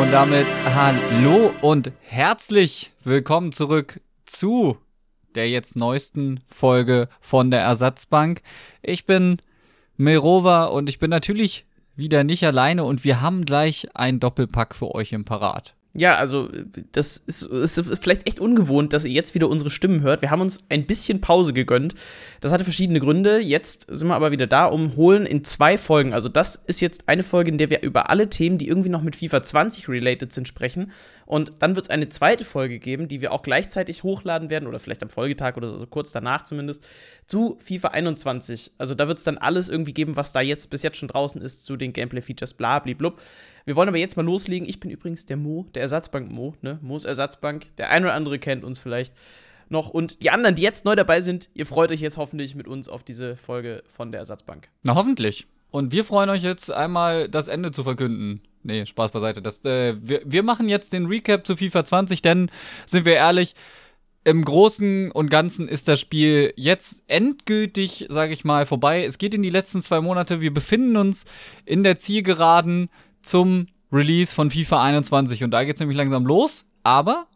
Und damit hallo und herzlich willkommen zurück zu der jetzt neuesten Folge von der Ersatzbank. Ich bin Mirova und ich bin natürlich wieder nicht alleine und wir haben gleich ein Doppelpack für euch im Parat. Ja, also das ist, ist, vielleicht echt ungewohnt, dass ihr jetzt wieder unsere Stimmen hört. Wir haben uns ein bisschen Pause gegönnt. Das hatte verschiedene Gründe. Jetzt sind wir aber wieder da, um holen in zwei Folgen. Also das ist jetzt eine Folge, in der wir über alle Themen, die irgendwie noch mit FIFA 20 related sind, sprechen. Und dann wird es eine zweite Folge geben, die wir auch gleichzeitig hochladen werden oder vielleicht am Folgetag oder so, kurz danach zumindest, zu FIFA 21. Also da wird es dann alles irgendwie geben, was da jetzt bis jetzt schon draußen ist zu den Gameplay-Features, bla, blub. Wir wollen aber jetzt mal loslegen. Ich bin übrigens der Mo, der Ersatzbank Mo, ne? Mo's Ersatzbank. Der ein oder andere kennt uns vielleicht noch. Und die anderen, die jetzt neu dabei sind, ihr freut euch jetzt hoffentlich mit uns auf diese Folge von der Ersatzbank. Na, hoffentlich. Und wir freuen euch jetzt einmal, das Ende zu verkünden. Nee, Spaß beiseite. Das, äh, wir, wir machen jetzt den Recap zu FIFA 20, denn, sind wir ehrlich, im Großen und Ganzen ist das Spiel jetzt endgültig, sage ich mal, vorbei. Es geht in die letzten zwei Monate. Wir befinden uns in der Zielgeraden zum Release von FIFA 21 und da geht's nämlich langsam los. Aber,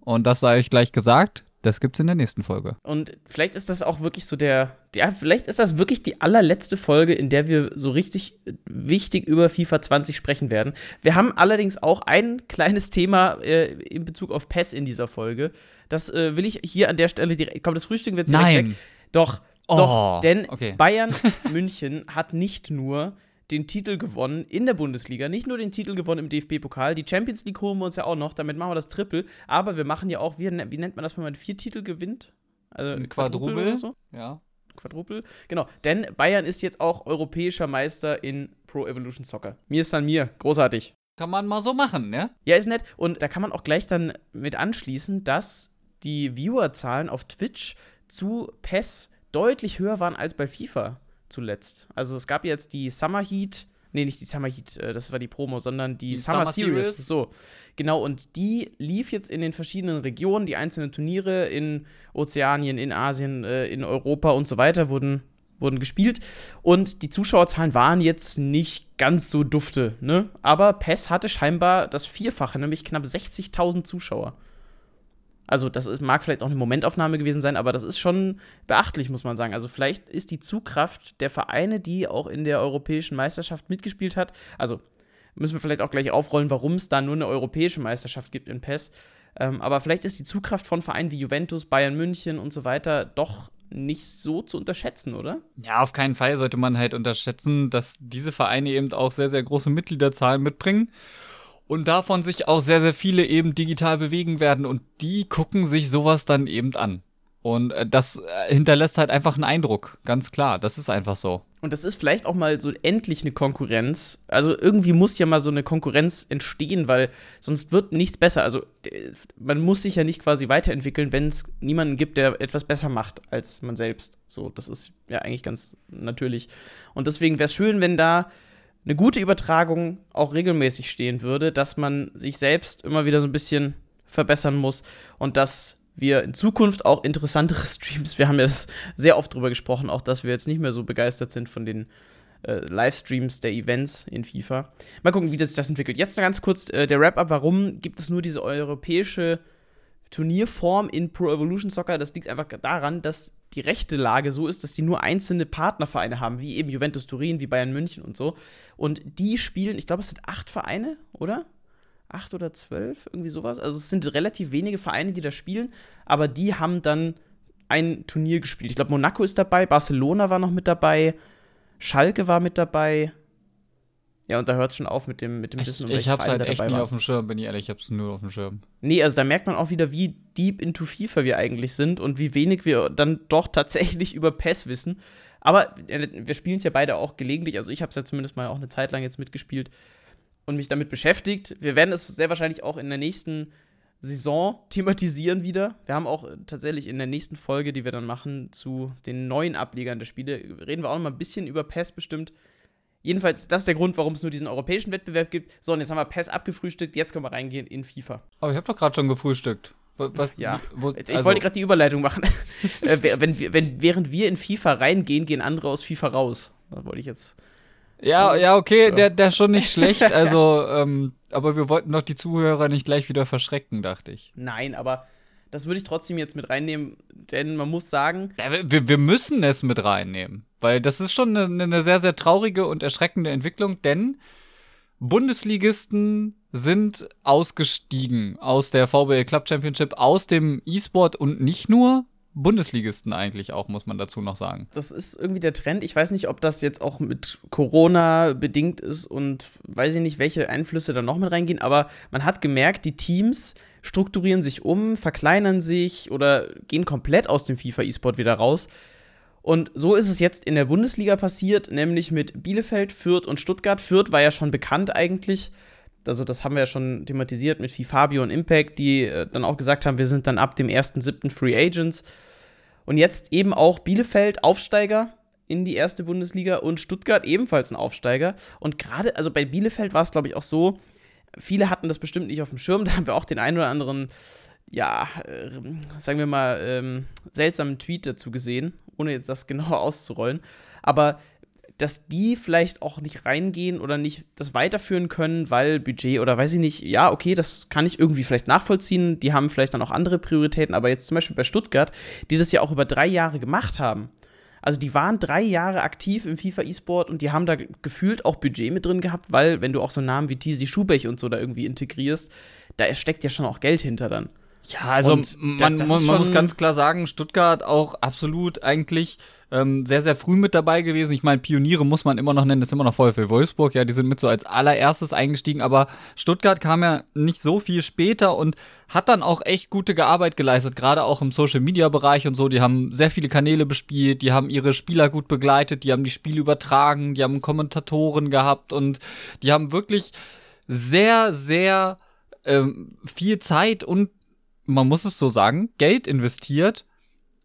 und das sei ich gleich gesagt, das gibt's in der nächsten Folge. Und vielleicht ist das auch wirklich so der, ja, vielleicht ist das wirklich die allerletzte Folge, in der wir so richtig wichtig über FIFA 20 sprechen werden. Wir haben allerdings auch ein kleines Thema äh, in Bezug auf PES in dieser Folge. Das äh, will ich hier an der Stelle direkt. Komm, das Frühstück wird direkt Nein. weg. Doch, Oh, doch, denn okay. Bayern München hat nicht nur den Titel gewonnen in der Bundesliga, nicht nur den Titel gewonnen im DFB-Pokal, die Champions League holen wir uns ja auch noch, damit machen wir das Triple, aber wir machen ja auch, wie, wie nennt man das, wenn man vier Titel gewinnt? Also Ein Quadruple. oder so? Ja. Quadruple. Genau, denn Bayern ist jetzt auch europäischer Meister in Pro Evolution Soccer. Mir ist dann mir, großartig. Kann man mal so machen, ne? Ja, ist nett. Und da kann man auch gleich dann mit anschließen, dass die Viewerzahlen auf Twitch zu PES deutlich höher waren als bei FIFA zuletzt. Also es gab jetzt die Summer Heat, nee, nicht die Summer Heat, äh, das war die Promo, sondern die, Die Summer, Summer Series. Series. So, genau. Und die lief jetzt in den verschiedenen Regionen, die einzelnen Turniere in Ozeanien, in Asien, äh, in Europa und so weiter wurden wurden gespielt und die Zuschauerzahlen waren jetzt nicht ganz so dufte, ne? Aber PES hatte scheinbar das Vierfache, nämlich knapp 60.000 Zuschauer. Also, das ist, mag vielleicht auch eine Momentaufnahme gewesen sein, aber das ist schon beachtlich, muss man sagen. Also, vielleicht ist die Zugkraft der Vereine, die auch in der europäischen Meisterschaft mitgespielt hat, also müssen wir vielleicht auch gleich aufrollen, warum es da nur eine europäische Meisterschaft gibt in PES. Ähm, aber vielleicht ist die Zugkraft von Vereinen wie Juventus, Bayern München und so weiter doch nicht so zu unterschätzen, oder? Ja, auf keinen Fall sollte man halt unterschätzen, dass diese Vereine eben auch sehr, sehr große Mitgliederzahlen mitbringen und davon sich auch sehr, sehr viele eben digital bewegen werden und die gucken sich sowas dann eben an. Und äh, das äh, hinterlässt halt einfach einen Eindruck, ganz klar. Das ist einfach so. Und das ist vielleicht auch mal so endlich eine Konkurrenz. Also irgendwie muss ja mal so eine Konkurrenz entstehen, weil sonst wird nichts besser. Also äh, man muss sich ja nicht quasi weiterentwickeln, wenn es niemanden gibt, der etwas besser macht als man selbst. So, das ist ja eigentlich ganz natürlich. Und deswegen wäre es schön, wenn da eine gute Übertragung auch regelmäßig stehen würde, dass man sich selbst immer wieder so ein bisschen verbessern muss und dass wir in Zukunft auch interessantere Streams, wir haben ja das sehr oft drüber gesprochen, auch dass wir jetzt nicht mehr so begeistert sind von den äh, Livestreams der Events in FIFA. Mal gucken, wie das sich das entwickelt. Jetzt noch ganz kurz äh, der Wrap-up, warum gibt es nur diese europäische Turnierform in Pro Evolution Soccer? Das liegt einfach daran, dass die rechte Lage so ist, dass die nur einzelne Partnervereine haben, wie eben Juventus Turin, wie Bayern München und so. Und die spielen, ich glaube, es sind acht Vereine, oder? Acht oder zwölf, irgendwie sowas. Also es sind relativ wenige Vereine, die da spielen, aber die haben dann ein Turnier gespielt. Ich glaube, Monaco ist dabei, Barcelona war noch mit dabei, Schalke war mit dabei. Ja, und da hört es schon auf mit dem, mit dem Ich, Wissen, um ich hab's Vereine halt echt nie waren. auf dem Schirm, bin ich ehrlich, ich hab's nur auf dem Schirm. Nee, also da merkt man auch wieder, wie deep into FIFA wir eigentlich sind und wie wenig wir dann doch tatsächlich über PES wissen. Aber äh, wir spielen es ja beide auch gelegentlich. Also ich habe es ja zumindest mal auch eine Zeit lang jetzt mitgespielt und mich damit beschäftigt. Wir werden es sehr wahrscheinlich auch in der nächsten Saison thematisieren wieder. Wir haben auch äh, tatsächlich in der nächsten Folge, die wir dann machen, zu den neuen Ablegern der Spiele, reden wir auch noch mal ein bisschen über PES bestimmt. Jedenfalls, das ist der Grund, warum es nur diesen europäischen Wettbewerb gibt. So, und jetzt haben wir PES abgefrühstückt, jetzt können wir reingehen in FIFA. Aber ich hab doch gerade schon gefrühstückt. Wa- Was, Ja. wo, Ich also- wollte gerade die Überleitung machen. äh, wenn, wenn, während wir in FIFA reingehen, gehen andere aus FIFA raus. Da wollte ich jetzt Ja, ja, okay, der, der ist schon nicht schlecht. Also, ähm, aber wir wollten doch die Zuhörer nicht gleich wieder verschrecken, dachte ich. Nein, aber das würde ich trotzdem jetzt mit reinnehmen, denn man muss sagen. Ja, wir, wir müssen es mit reinnehmen, weil das ist schon eine, eine sehr, sehr traurige und erschreckende Entwicklung, denn Bundesligisten sind ausgestiegen aus der VBL Club Championship, aus dem E-Sport und nicht nur Bundesligisten eigentlich auch, muss man dazu noch sagen. Das ist irgendwie der Trend. Ich weiß nicht, ob das jetzt auch mit Corona bedingt ist und weiß ich nicht, welche Einflüsse da noch mit reingehen, aber man hat gemerkt, die Teams strukturieren sich um, verkleinern sich oder gehen komplett aus dem FIFA E-Sport wieder raus. Und so ist es jetzt in der Bundesliga passiert, nämlich mit Bielefeld, Fürth und Stuttgart. Fürth war ja schon bekannt eigentlich. Also, das haben wir ja schon thematisiert mit Fabio und Impact, die äh, dann auch gesagt haben, wir sind dann ab dem 1.7. Free Agents. Und jetzt eben auch Bielefeld, Aufsteiger in die erste Bundesliga und Stuttgart ebenfalls ein Aufsteiger. Und gerade, also bei Bielefeld war es, glaube ich, auch so, viele hatten das bestimmt nicht auf dem Schirm. Da haben wir auch den einen oder anderen, ja, äh, sagen wir mal, ähm, seltsamen Tweet dazu gesehen, ohne jetzt das genauer auszurollen. Aber dass die vielleicht auch nicht reingehen oder nicht das weiterführen können, weil Budget oder weiß ich nicht, ja, okay, das kann ich irgendwie vielleicht nachvollziehen. Die haben vielleicht dann auch andere Prioritäten, aber jetzt zum Beispiel bei Stuttgart, die das ja auch über drei Jahre gemacht haben. Also die waren drei Jahre aktiv im FIFA E-Sport und die haben da gefühlt auch Budget mit drin gehabt, weil wenn du auch so Namen wie Tizi Schubech und so da irgendwie integrierst, da steckt ja schon auch Geld hinter dann. Ja, also und man, das, das man muss ganz klar sagen, Stuttgart auch absolut eigentlich ähm, sehr, sehr früh mit dabei gewesen. Ich meine, Pioniere muss man immer noch nennen, das ist immer noch voll für Wolfsburg. Ja, die sind mit so als allererstes eingestiegen, aber Stuttgart kam ja nicht so viel später und hat dann auch echt gute Arbeit geleistet, gerade auch im Social Media Bereich und so. Die haben sehr viele Kanäle bespielt, die haben ihre Spieler gut begleitet, die haben die Spiele übertragen, die haben Kommentatoren gehabt und die haben wirklich sehr, sehr ähm, viel Zeit und man muss es so sagen, Geld investiert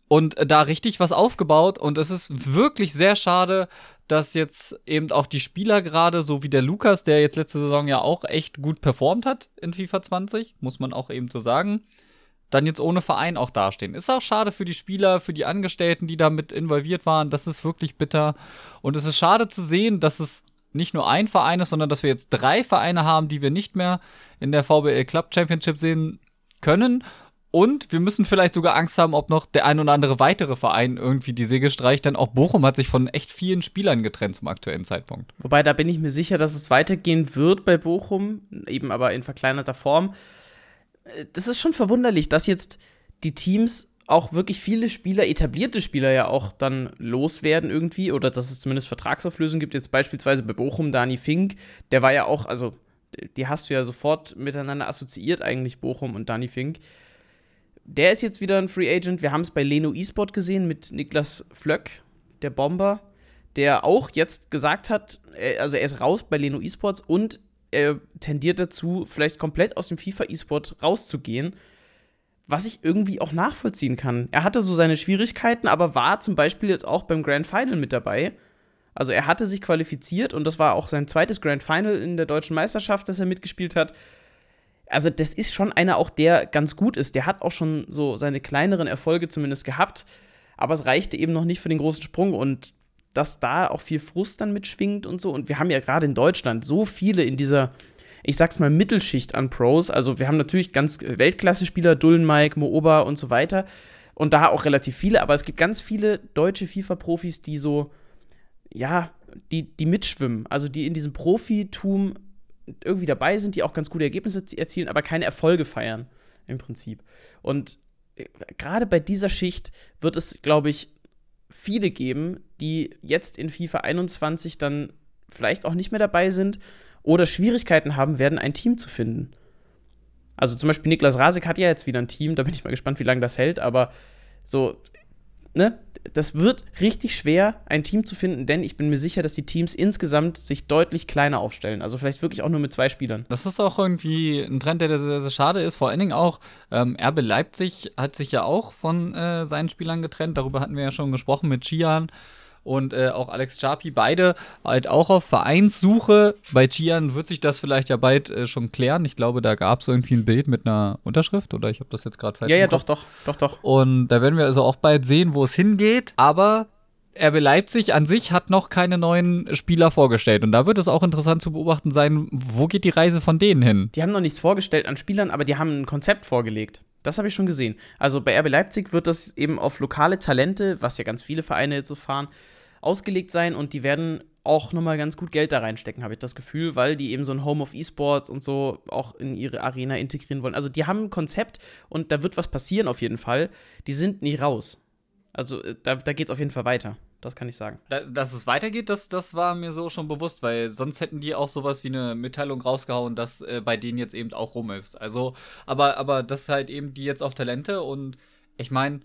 und da richtig was aufgebaut. Und es ist wirklich sehr schade, dass jetzt eben auch die Spieler gerade, so wie der Lukas, der jetzt letzte Saison ja auch echt gut performt hat in FIFA 20, muss man auch eben so sagen, dann jetzt ohne Verein auch dastehen. Ist auch schade für die Spieler, für die Angestellten, die damit involviert waren. Das ist wirklich bitter. Und es ist schade zu sehen, dass es nicht nur ein Verein ist, sondern dass wir jetzt drei Vereine haben, die wir nicht mehr in der VBL Club Championship sehen können. Und wir müssen vielleicht sogar Angst haben, ob noch der ein oder andere weitere Verein irgendwie die Säge streicht, denn auch Bochum hat sich von echt vielen Spielern getrennt zum aktuellen Zeitpunkt. Wobei, da bin ich mir sicher, dass es weitergehen wird bei Bochum, eben aber in verkleinerter Form. Das ist schon verwunderlich, dass jetzt die Teams auch wirklich viele Spieler, etablierte Spieler ja auch dann loswerden irgendwie oder dass es zumindest Vertragsauflösungen gibt. Jetzt beispielsweise bei Bochum Dani Fink, der war ja auch, also die hast du ja sofort miteinander assoziiert eigentlich, Bochum und Dani Fink der ist jetzt wieder ein Free Agent. Wir haben es bei Leno eSport gesehen mit Niklas Flöck, der Bomber, der auch jetzt gesagt hat, also er ist raus bei Leno eSports und er tendiert dazu, vielleicht komplett aus dem FIFA eSport rauszugehen. Was ich irgendwie auch nachvollziehen kann. Er hatte so seine Schwierigkeiten, aber war zum Beispiel jetzt auch beim Grand Final mit dabei. Also er hatte sich qualifiziert und das war auch sein zweites Grand Final in der deutschen Meisterschaft, das er mitgespielt hat also das ist schon einer auch, der ganz gut ist. Der hat auch schon so seine kleineren Erfolge zumindest gehabt, aber es reichte eben noch nicht für den großen Sprung und dass da auch viel Frust dann mitschwingt und so. Und wir haben ja gerade in Deutschland so viele in dieser, ich sag's mal, Mittelschicht an Pros. Also wir haben natürlich ganz Weltklasse-Spieler, Dullen Mike, Mooba und so weiter. Und da auch relativ viele, aber es gibt ganz viele deutsche FIFA-Profis, die so, ja, die, die mitschwimmen, also die in diesem Profitum irgendwie dabei sind, die auch ganz gute Ergebnisse erzielen, aber keine Erfolge feiern im Prinzip. Und äh, gerade bei dieser Schicht wird es, glaube ich, viele geben, die jetzt in FIFA 21 dann vielleicht auch nicht mehr dabei sind oder Schwierigkeiten haben werden, ein Team zu finden. Also zum Beispiel Niklas Rasek hat ja jetzt wieder ein Team, da bin ich mal gespannt, wie lange das hält, aber so, ne, das wird richtig schwer, ein Team zu finden, denn ich bin mir sicher, dass die Teams insgesamt sich deutlich kleiner aufstellen. Also vielleicht wirklich auch nur mit zwei Spielern. Das ist auch irgendwie ein Trend, der sehr, sehr schade ist. Vor allen Dingen auch, ähm, RB Leipzig hat sich ja auch von äh, seinen Spielern getrennt. Darüber hatten wir ja schon gesprochen mit Chian und äh, auch Alex Chapi, beide halt auch auf Vereinssuche. Bei Chian wird sich das vielleicht ja bald äh, schon klären. Ich glaube, da gab es irgendwie ein Bild mit einer Unterschrift oder ich habe das jetzt gerade falsch Ja, ja, doch, doch, doch, doch. Und da werden wir also auch bald sehen, wo es hingeht. Aber RB Leipzig an sich hat noch keine neuen Spieler vorgestellt. Und da wird es auch interessant zu beobachten sein, wo geht die Reise von denen hin? Die haben noch nichts vorgestellt an Spielern, aber die haben ein Konzept vorgelegt. Das habe ich schon gesehen. Also bei RB Leipzig wird das eben auf lokale Talente, was ja ganz viele Vereine jetzt so fahren, ausgelegt sein und die werden auch nochmal ganz gut Geld da reinstecken, habe ich das Gefühl, weil die eben so ein Home of Esports und so auch in ihre Arena integrieren wollen. Also die haben ein Konzept und da wird was passieren auf jeden Fall. Die sind nie raus. Also äh, da, da geht es auf jeden Fall weiter. Das kann ich sagen. Da, dass es weitergeht, das, das war mir so schon bewusst, weil sonst hätten die auch sowas wie eine Mitteilung rausgehauen, dass äh, bei denen jetzt eben auch rum ist. Also, aber, aber das halt eben die jetzt auf Talente und ich meine,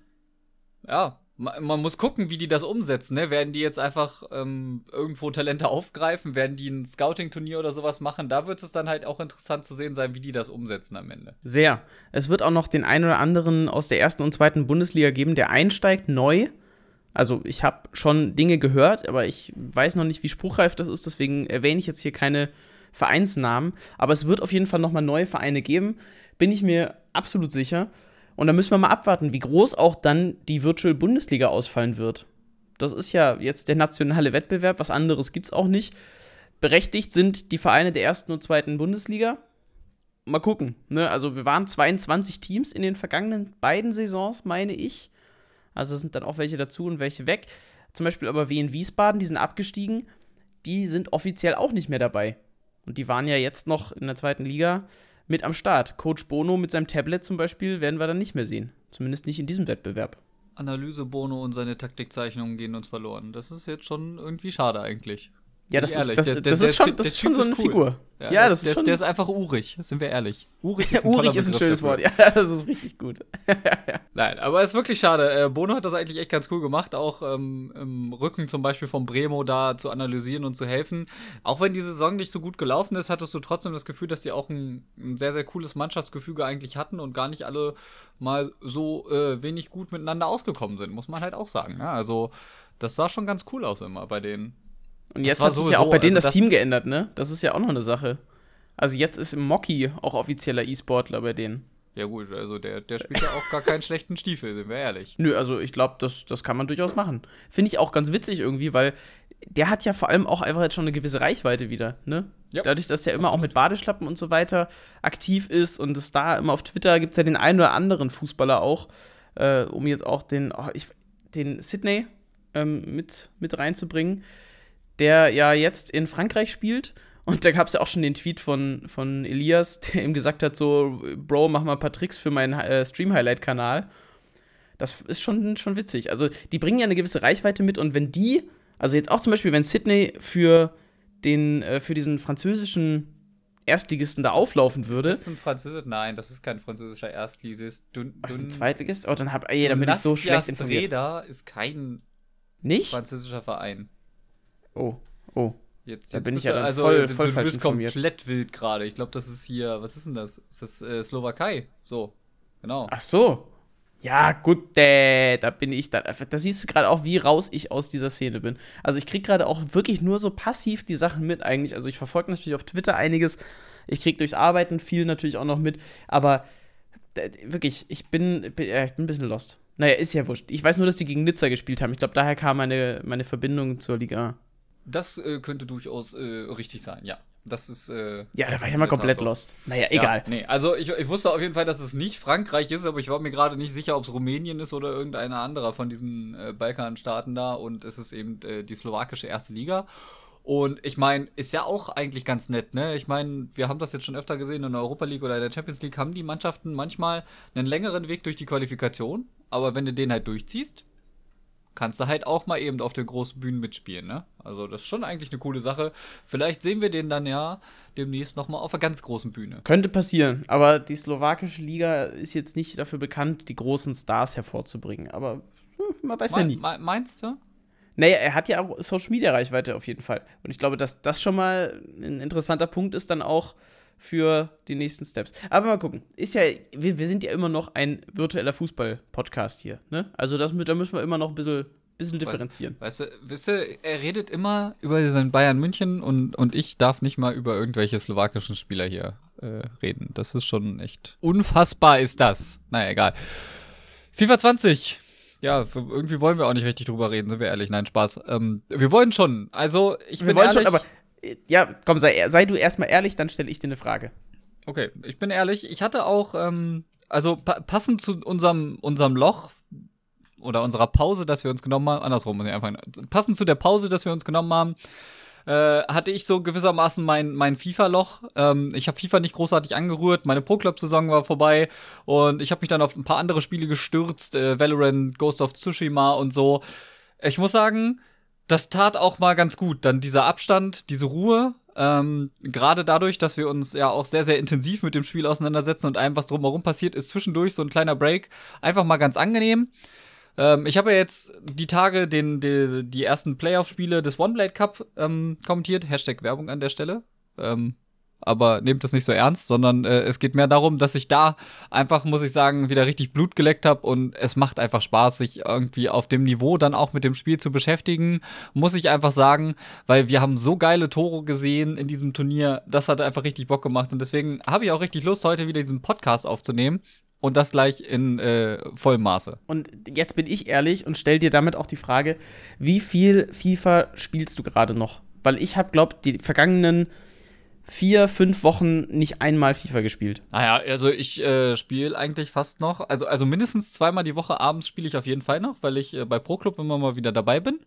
ja, man muss gucken, wie die das umsetzen. Ne? Werden die jetzt einfach ähm, irgendwo Talente aufgreifen? Werden die ein Scouting-Turnier oder sowas machen? Da wird es dann halt auch interessant zu sehen sein, wie die das umsetzen am Ende. Sehr. Es wird auch noch den einen oder anderen aus der ersten und zweiten Bundesliga geben, der einsteigt neu. Also ich habe schon Dinge gehört, aber ich weiß noch nicht, wie spruchreif das ist. Deswegen erwähne ich jetzt hier keine Vereinsnamen. Aber es wird auf jeden Fall noch mal neue Vereine geben. Bin ich mir absolut sicher. Und da müssen wir mal abwarten, wie groß auch dann die Virtual Bundesliga ausfallen wird. Das ist ja jetzt der nationale Wettbewerb, was anderes gibt es auch nicht. Berechtigt sind die Vereine der ersten und zweiten Bundesliga. Mal gucken. Ne? Also wir waren 22 Teams in den vergangenen beiden Saisons, meine ich. Also sind dann auch welche dazu und welche weg. Zum Beispiel aber wie in Wiesbaden, die sind abgestiegen. Die sind offiziell auch nicht mehr dabei. Und die waren ja jetzt noch in der zweiten Liga mit am Start. Coach Bono mit seinem Tablet zum Beispiel werden wir dann nicht mehr sehen. Zumindest nicht in diesem Wettbewerb. Analyse Bono und seine Taktikzeichnungen gehen uns verloren. Das ist jetzt schon irgendwie schade eigentlich. Ja, das, ist, das, der, das der, ist, schon, das ist schon so eine cool. Figur. Ja, ja das, das, ist schon der ist einfach urig, sind wir ehrlich. Urig ist ein, urig ist ein schönes Wort, ja, das ist richtig gut. Nein, aber es ist wirklich schade. Äh, Bono hat das eigentlich echt ganz cool gemacht, auch ähm, im Rücken zum Beispiel von Bremo da zu analysieren und zu helfen. Auch wenn die Saison nicht so gut gelaufen ist, hattest du trotzdem das Gefühl, dass sie auch ein, ein sehr, sehr cooles Mannschaftsgefüge eigentlich hatten und gar nicht alle mal so äh, wenig gut miteinander ausgekommen sind, muss man halt auch sagen. Ja, also, das sah schon ganz cool aus immer bei denen. Und jetzt hat sich ja auch bei denen also das, das, Team geändert, ne? Das ist ja auch noch eine Sache. Also jetzt ist im Mocky auch offizieller E-Sportler bei denen. Ja gut, also der, der spielt ja auch gar keinen schlechten Stiefel, sind wir ehrlich. Nö, also ich glaube, das, das kann man durchaus machen. Finde ich auch ganz witzig irgendwie, weil der hat ja vor allem auch einfach jetzt schon eine gewisse Reichweite wieder, ne? Ja, Dadurch, dass der immer absolut. auch mit Badeschlappen und so weiter aktiv ist und es da immer auf Twitter gibt es ja den einen oder anderen Fußballer auch, äh, um jetzt auch den, oh, ich, den Sydney ähm, mit, mit reinzubringen der ja jetzt in Frankreich spielt. Und da gab es ja auch schon den Tweet von, von Elias, der ihm gesagt hat: so, Bro, mach mal ein paar Tricks für meinen äh, Stream-Highlight-Kanal. Das ist schon, schon witzig. Also, die bringen ja eine gewisse Reichweite mit und wenn die, also jetzt auch zum Beispiel, wenn Sydney für den, äh, für diesen französischen Erstligisten da auflaufen würde. Ist das ein Französisch? Nein, das ist kein französischer Erstligist. Du, Was ist ein Zweitligist? Oh, dann hab, ey, dann bin ich so schlecht informiert. Streda ist kein Nicht? französischer Verein. Oh, oh. Jetzt, jetzt bin ich ja dann also, voll, voll du, du bist informiert. komplett wild gerade. Ich glaube, das ist hier, was ist denn das? Ist das äh, Slowakei? So, genau. Ach so. Ja, gut, äh, da bin ich dann. Da siehst du gerade auch, wie raus ich aus dieser Szene bin. Also ich kriege gerade auch wirklich nur so passiv die Sachen mit eigentlich. Also ich verfolge natürlich auf Twitter einiges. Ich kriege durchs Arbeiten viel natürlich auch noch mit. Aber äh, wirklich, ich bin, bin, äh, ich bin ein bisschen lost. Naja, ist ja wurscht. Ich weiß nur, dass die gegen Nizza gespielt haben. Ich glaube, daher kam meine, meine Verbindung zur Liga das äh, könnte durchaus äh, richtig sein, ja. Das ist. Äh, ja, da war ich immer komplett so. lost. Naja, egal. Ja, nee, also ich, ich wusste auf jeden Fall, dass es nicht Frankreich ist, aber ich war mir gerade nicht sicher, ob es Rumänien ist oder irgendeiner anderer von diesen äh, Balkanstaaten da. Und es ist eben äh, die slowakische erste Liga. Und ich meine, ist ja auch eigentlich ganz nett, ne? Ich meine, wir haben das jetzt schon öfter gesehen in der Europa League oder in der Champions League, haben die Mannschaften manchmal einen längeren Weg durch die Qualifikation. Aber wenn du den halt durchziehst, kannst du halt auch mal eben auf den großen Bühnen mitspielen, ne? Also das ist schon eigentlich eine coole Sache. Vielleicht sehen wir den dann ja demnächst noch mal auf einer ganz großen Bühne. Könnte passieren, aber die slowakische Liga ist jetzt nicht dafür bekannt, die großen Stars hervorzubringen. Aber hm, man weiß Me ja nie. Me meinst du? Naja, er hat ja auch Social Media Reichweite auf jeden Fall. Und ich glaube, dass das schon mal ein interessanter Punkt ist, dann auch für die nächsten Steps. Aber mal gucken. Ist ja, wir, wir sind ja immer noch ein virtueller Fußball-Podcast hier. Ne? Also das, da müssen wir immer noch ein bisschen, bisschen differenzieren. Weißt du, weißt du, er redet immer über sein Bayern München und, und ich darf nicht mal über irgendwelche slowakischen Spieler hier äh, reden. Das ist schon echt unfassbar ist das. Naja, egal. FIFA 20 Ja, irgendwie wollen wir auch nicht richtig drüber reden, sind wir ehrlich. Nein, Spaß. Ähm, wir wollen schon. Also, ich Wir bin wollen ehrlich. schon, aber ja, komm, sei, sei du erstmal ehrlich, dann stelle ich dir eine Frage. Okay, ich bin ehrlich, ich hatte auch, ähm, also pa passend zu unserem, unserem Loch oder unserer Pause, dass wir uns genommen haben, andersrum muss ich einfach, passend zu der Pause, dass wir uns genommen haben, äh, hatte ich so gewissermaßen mein, mein FIFA-Loch. Ähm, ich habe FIFA nicht großartig angerührt, meine Pro-Club-Saison war vorbei und ich habe mich dann auf ein paar andere Spiele gestürzt, äh, Valorant, Ghost of Tsushima und so. Ich muss sagen, das tat auch mal ganz gut. Dann dieser Abstand, diese Ruhe. Ähm, Gerade dadurch, dass wir uns ja auch sehr, sehr intensiv mit dem Spiel auseinandersetzen und allem, was drumherum passiert, ist zwischendurch so ein kleiner Break einfach mal ganz angenehm. Ähm, ich habe ja jetzt die Tage den, die, die ersten Playoff-Spiele des One Blade Cup ähm, kommentiert. Hashtag Werbung an der Stelle. Ähm, aber nehmt das nicht so ernst, sondern äh, es geht mehr darum, dass ich da einfach, muss ich sagen, wieder richtig Blut geleckt habe und es macht einfach Spaß, sich irgendwie auf dem Niveau dann auch mit dem Spiel zu beschäftigen, muss ich einfach sagen, weil wir haben so geile Tore gesehen in diesem Turnier, das hat einfach richtig Bock gemacht und deswegen habe ich auch richtig Lust, heute wieder diesen Podcast aufzunehmen und das gleich in äh, vollem Maße. Und jetzt bin ich ehrlich und stell dir damit auch die Frage, wie viel FIFA spielst du gerade noch? Weil ich habe, glaub, die vergangenen vier, fünf Wochen nicht einmal FIFA gespielt. Naja, also ich äh, spiele eigentlich fast noch, also, also mindestens zweimal die Woche abends spiele ich auf jeden Fall noch, weil ich äh, bei Pro Club immer mal wieder dabei bin.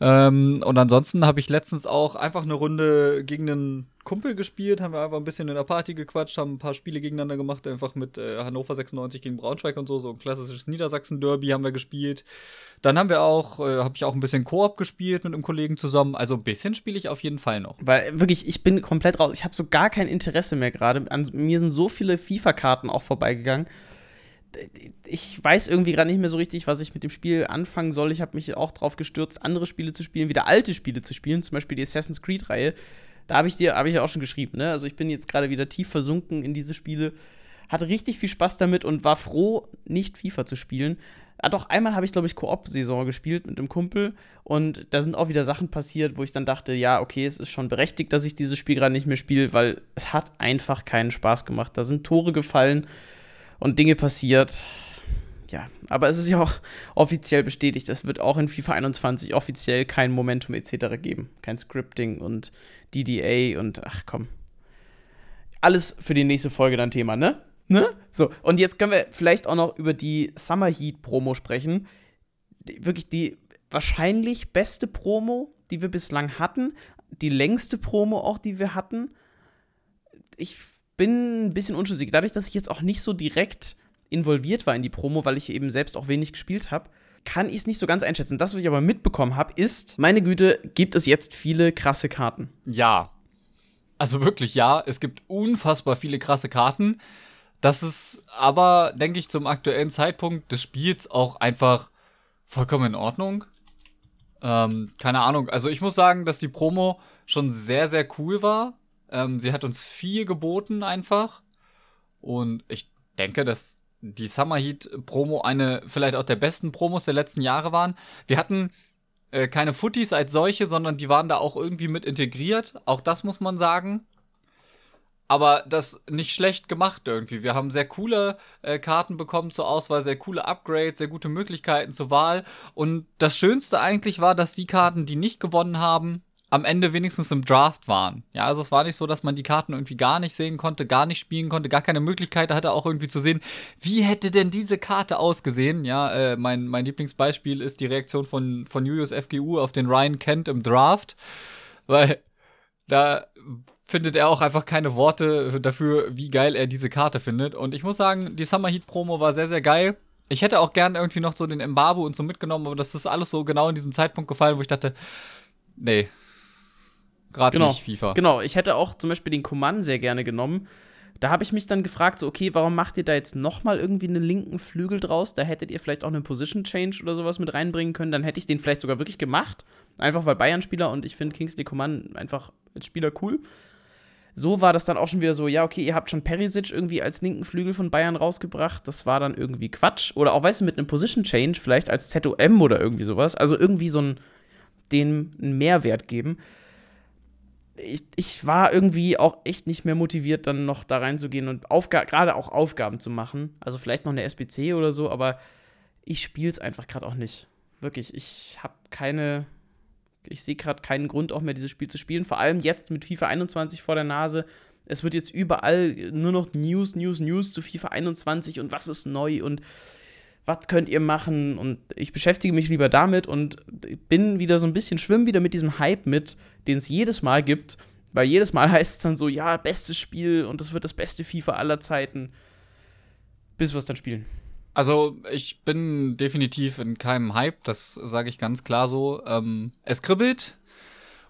Ähm, und ansonsten habe ich letztens auch einfach eine Runde gegen einen Kumpel gespielt, haben wir einfach ein bisschen in der Party gequatscht, haben ein paar Spiele gegeneinander gemacht, einfach mit äh, Hannover 96 gegen Braunschweig und so, so ein klassisches Niedersachsen-Derby haben wir gespielt. Dann haben wir auch, äh, habe ich auch ein bisschen Koop gespielt mit einem Kollegen zusammen. Also ein bisschen spiele ich auf jeden Fall noch. Weil wirklich, ich bin komplett raus. Ich habe so gar kein Interesse mehr gerade. Mir sind so viele FIFA-Karten auch vorbeigegangen. Ich weiß irgendwie gerade nicht mehr so richtig, was ich mit dem Spiel anfangen soll. Ich habe mich auch drauf gestürzt, andere Spiele zu spielen, wieder alte Spiele zu spielen, zum Beispiel die Assassin's Creed-Reihe. Da habe ich dir, habe ich auch schon geschrieben, ne? Also ich bin jetzt gerade wieder tief versunken in diese Spiele. Hatte richtig viel Spaß damit und war froh, nicht FIFA zu spielen. Ah, doch, einmal habe ich, glaube ich, Koop-Saison gespielt mit einem Kumpel und da sind auch wieder Sachen passiert, wo ich dann dachte, ja, okay, es ist schon berechtigt, dass ich dieses Spiel gerade nicht mehr spiele, weil es hat einfach keinen Spaß gemacht. Da sind Tore gefallen und Dinge passiert. Ja, aber es ist ja auch offiziell bestätigt, es wird auch in FIFA 21 offiziell kein Momentum etc. geben. Kein Scripting und DDA und ach komm. Alles für die nächste Folge dann Thema, ne? Ne? So, und jetzt können wir vielleicht auch noch über die Summer Heat Promo sprechen. Die, wirklich die wahrscheinlich beste Promo, die wir bislang hatten. Die längste Promo auch, die wir hatten. Ich bin ein bisschen unschlüssig. Dadurch, dass ich jetzt auch nicht so direkt involviert war in die Promo, weil ich eben selbst auch wenig gespielt habe, kann ich es nicht so ganz einschätzen. Das, was ich aber mitbekommen habe, ist, meine Güte, gibt es jetzt viele krasse Karten. Ja. Also wirklich ja. Es gibt unfassbar viele krasse Karten. Das ist aber, denke ich, zum aktuellen Zeitpunkt des Spiels auch einfach vollkommen in Ordnung. Ähm, keine Ahnung. Also ich muss sagen, dass die Promo schon sehr, sehr cool war. Ähm, sie hat uns viel geboten einfach. Und ich denke, dass die Summer Heat Promo eine vielleicht auch der besten Promos der letzten Jahre waren. Wir hatten äh, keine Footies als solche, sondern die waren da auch irgendwie mit integriert. Auch das muss man sagen. Aber das nicht schlecht gemacht irgendwie. Wir haben sehr coole äh, Karten bekommen zur Auswahl, sehr coole Upgrades, sehr gute Möglichkeiten zur Wahl. Und das Schönste eigentlich war, dass die Karten, die nicht gewonnen haben, am Ende wenigstens im Draft waren. Ja, also es war nicht so, dass man die Karten irgendwie gar nicht sehen konnte, gar nicht spielen konnte, gar keine Möglichkeit hatte, auch irgendwie zu sehen, wie hätte denn diese Karte ausgesehen. Ja, äh, mein, mein Lieblingsbeispiel ist die Reaktion von, von Julius FGU auf den Ryan Kent im Draft, weil da findet er auch einfach keine Worte dafür, wie geil er diese Karte findet. Und ich muss sagen, die Summer Heat Promo war sehr, sehr geil. Ich hätte auch gern irgendwie noch so den Embargo und so mitgenommen, aber das ist alles so genau in diesen Zeitpunkt gefallen, wo ich dachte, nee, gerade Genau. nicht FIFA. Genau, ich hätte auch zum Beispiel den Command sehr gerne genommen. Da habe ich mich dann gefragt, so, okay, warum macht ihr da jetzt nochmal irgendwie einen linken Flügel draus? Da hättet ihr vielleicht auch einen Position Change oder sowas mit reinbringen können. Dann hätte ich den vielleicht sogar wirklich gemacht. Einfach weil Bayern-Spieler und ich finde Kingsley Coman einfach als Spieler cool. So war das dann auch schon wieder so, ja, okay, ihr habt schon Perisic irgendwie als linken Flügel von Bayern rausgebracht. Das war dann irgendwie Quatsch. Oder auch, weißt du, mit einem Position Change, vielleicht als ZOM oder irgendwie sowas. Also irgendwie so ein, den einen Mehrwert geben ich, ich war irgendwie auch echt nicht mehr motiviert, dann noch da reinzugehen und gerade auch Aufgaben zu machen. Also vielleicht noch eine SBC oder so, aber ich spiele es einfach gerade auch nicht. Wirklich, ich habe keine, ich sehe gerade keinen Grund auch mehr, dieses Spiel zu spielen. Vor allem jetzt mit FIFA 21 vor der Nase. Es wird jetzt überall nur noch News, News, News zu FIFA 21 und was ist neu und was könnt ihr machen? Und ich beschäftige mich lieber damit und bin wieder so ein bisschen, schwimm wieder mit diesem Hype mit, den es jedes Mal gibt. Weil jedes Mal heißt es dann so, ja, bestes Spiel und das wird das beste FIFA aller Zeiten. Bis wir es dann spielen. Also ich bin definitiv in keinem Hype, das sage ich ganz klar so. Ähm, es kribbelt.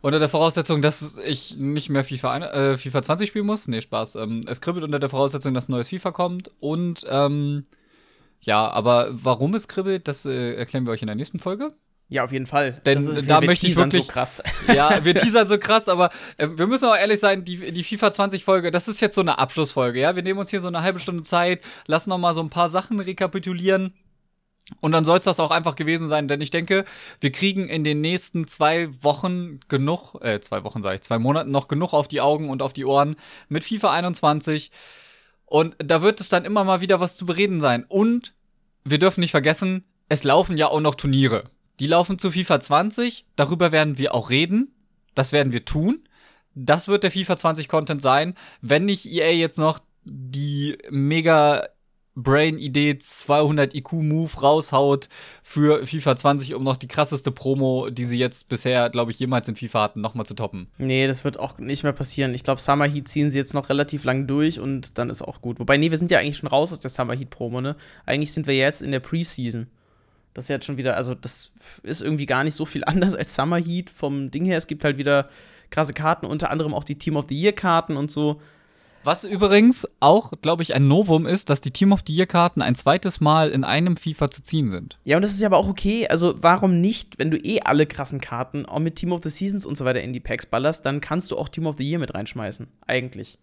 Unter der Voraussetzung, dass ich nicht mehr FIFA, äh, FIFA 20 spielen muss. Nee, Spaß. Ähm, es kribbelt unter der Voraussetzung, dass ein neues FIFA kommt. Und ähm, ja, aber warum es kribbelt, das äh, erklären wir euch in der nächsten Folge. Ja, auf jeden Fall. Denn ist, da möchte ich wirklich. So krass. Ja, wir teasern so krass, aber äh, wir müssen auch ehrlich sein, die, die FIFA 20 Folge, das ist jetzt so eine Abschlussfolge, ja. Wir nehmen uns hier so eine halbe Stunde Zeit, lassen noch mal so ein paar Sachen rekapitulieren. Und dann soll es das auch einfach gewesen sein, denn ich denke, wir kriegen in den nächsten zwei Wochen genug, äh, zwei Wochen sage ich, zwei Monaten noch genug auf die Augen und auf die Ohren mit FIFA 21. Und da wird es dann immer mal wieder was zu bereden sein. Und wir dürfen nicht vergessen, es laufen ja auch noch Turniere. Die laufen zu FIFA 20. Darüber werden wir auch reden. Das werden wir tun. Das wird der FIFA 20 Content sein, wenn nicht EA jetzt noch die mega Brain-Idee 200 IQ-Move raushaut für FIFA 20, um noch die krasseste Promo, die sie jetzt bisher, glaube ich, jemals in FIFA hatten, nochmal zu toppen. Nee, das wird auch nicht mehr passieren. Ich glaube, Summer Heat ziehen sie jetzt noch relativ lang durch und dann ist auch gut. Wobei, nee, wir sind ja eigentlich schon raus aus der Summer Heat-Promo, ne? Eigentlich sind wir jetzt in der Preseason. Das ist jetzt schon wieder, also das ist irgendwie gar nicht so viel anders als Summer Heat vom Ding her. Es gibt halt wieder krasse Karten, unter anderem auch die Team of the Year Karten und so. Was übrigens auch, glaube ich, ein Novum ist, dass die Team of the Year Karten ein zweites Mal in einem FIFA zu ziehen sind. Ja, und das ist ja aber auch okay. Also, warum nicht, wenn du eh alle krassen Karten auch mit Team of the Seasons und so weiter in die Packs ballerst, dann kannst du auch Team of the Year mit reinschmeißen. Eigentlich.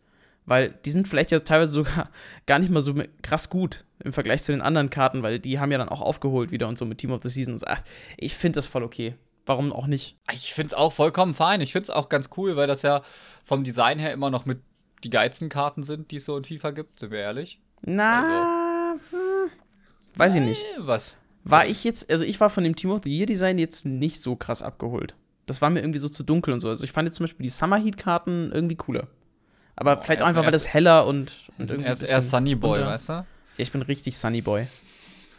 Weil die sind vielleicht ja teilweise sogar gar nicht mal so krass gut im Vergleich zu den anderen Karten, weil die haben ja dann auch aufgeholt wieder und so mit Team of the Seasons. Ach, ich finde das voll okay. Warum auch nicht? Ich finde es auch vollkommen fein. Ich finde es auch ganz cool, weil das ja vom Design her immer noch mit die geilsten Karten sind, die es so in FIFA gibt, sind wir ehrlich. Na, also, hm, weiß ich nicht. Was? War ich jetzt, also ich war von dem Team of the Year Design jetzt nicht so krass abgeholt. Das war mir irgendwie so zu dunkel und so. Also ich fand jetzt zum Beispiel die Summer Heat Karten irgendwie cooler. Aber oh, vielleicht auch einfach, weil das heller und, und irgendwie. Er ist eher Sunny Boy, runter. weißt du? Ja, ich bin richtig Sunny Boy.